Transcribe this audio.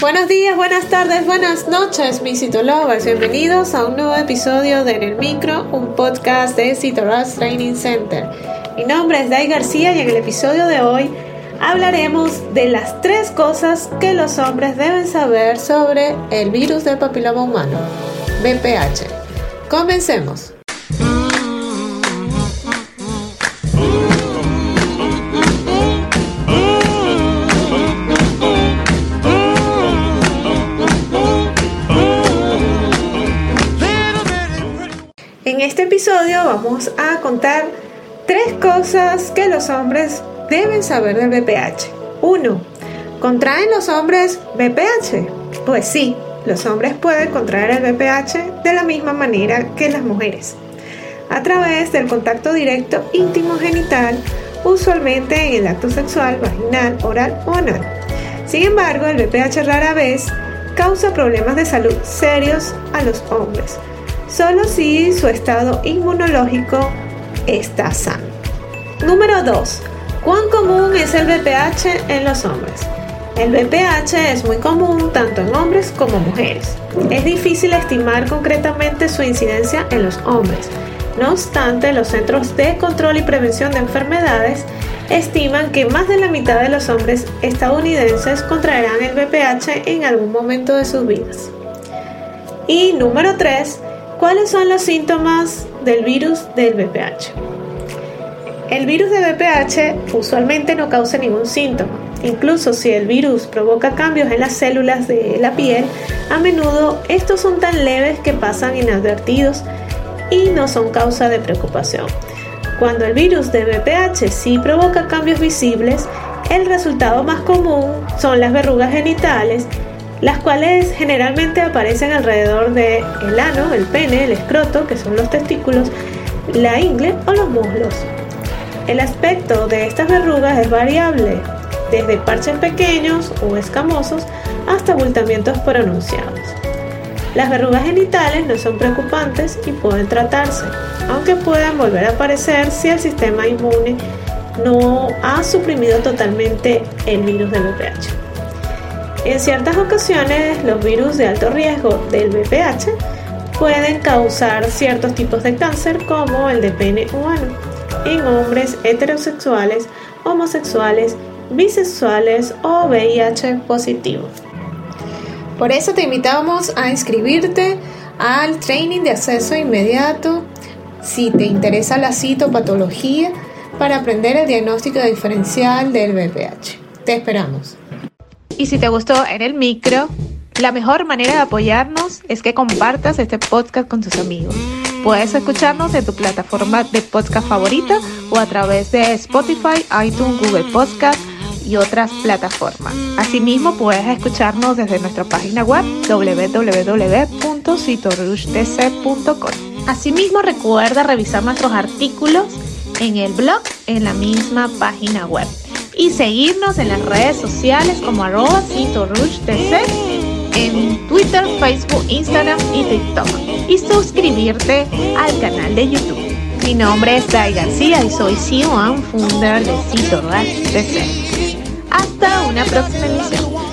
Buenos días, buenas tardes, buenas noches, mis citolovers. Bienvenidos a un nuevo episodio de En el Micro, un podcast de Citoras Training Center. Mi nombre es Dai García y en el episodio de hoy hablaremos de las tres cosas que los hombres deben saber sobre el virus del papiloma humano, BPH. Comencemos. En este episodio vamos a contar tres cosas que los hombres deben saber del BPH. 1. ¿Contraen los hombres BPH? Pues sí, los hombres pueden contraer el BPH de la misma manera que las mujeres, a través del contacto directo íntimo genital, usualmente en el acto sexual, vaginal, oral o anal. Sin embargo, el BPH rara vez causa problemas de salud serios a los hombres, solo si su estado inmunológico está sano. Número 2. ¿Cuán común es el BPH en los hombres? El BPH es muy común tanto en hombres como mujeres. Es difícil estimar concretamente su incidencia en los hombres. No obstante, los Centros de Control y Prevención de Enfermedades estiman que más de la mitad de los hombres estadounidenses contraerán el BPH en algún momento de sus vidas. Y número 3, ¿cuáles son los síntomas del virus del BPH? El virus de BPH usualmente no causa ningún síntoma. Incluso si el virus provoca cambios en las células de la piel, a menudo estos son tan leves que pasan inadvertidos y no son causa de preocupación. Cuando el virus de BPH sí provoca cambios visibles, el resultado más común son las verrugas genitales, las cuales generalmente aparecen alrededor del el ano, el pene, el escroto, que son los testículos, la ingle o los muslos. El aspecto de estas verrugas es variable, desde parches pequeños o escamosos hasta abultamientos pronunciados. Las verrugas genitales no son preocupantes y pueden tratarse, aunque pueden volver a aparecer si el sistema inmune no ha suprimido totalmente el virus del VPH. En ciertas ocasiones, los virus de alto riesgo del VPH pueden causar ciertos tipos de cáncer como el de pene humano en hombres heterosexuales, homosexuales, bisexuales o VIH positivo. Por eso te invitamos a inscribirte al training de acceso inmediato si te interesa la citopatología para aprender el diagnóstico diferencial del VPH. Te esperamos. Y si te gustó en el micro, la mejor manera de apoyarnos es que compartas este podcast con tus amigos. Puedes escucharnos en tu plataforma de podcast favorita o a través de Spotify, iTunes, Google Podcast y otras plataformas. Asimismo, puedes escucharnos desde nuestra página web www.citorushdc.com. Asimismo, recuerda revisar nuestros artículos en el blog en la misma página web y seguirnos en las redes sociales como arroba en Twitter, Facebook, Instagram y TikTok y suscribirte al canal de YouTube. Mi nombre es Dai García y soy CEO and founder de Cito DC. Hasta una próxima emisión.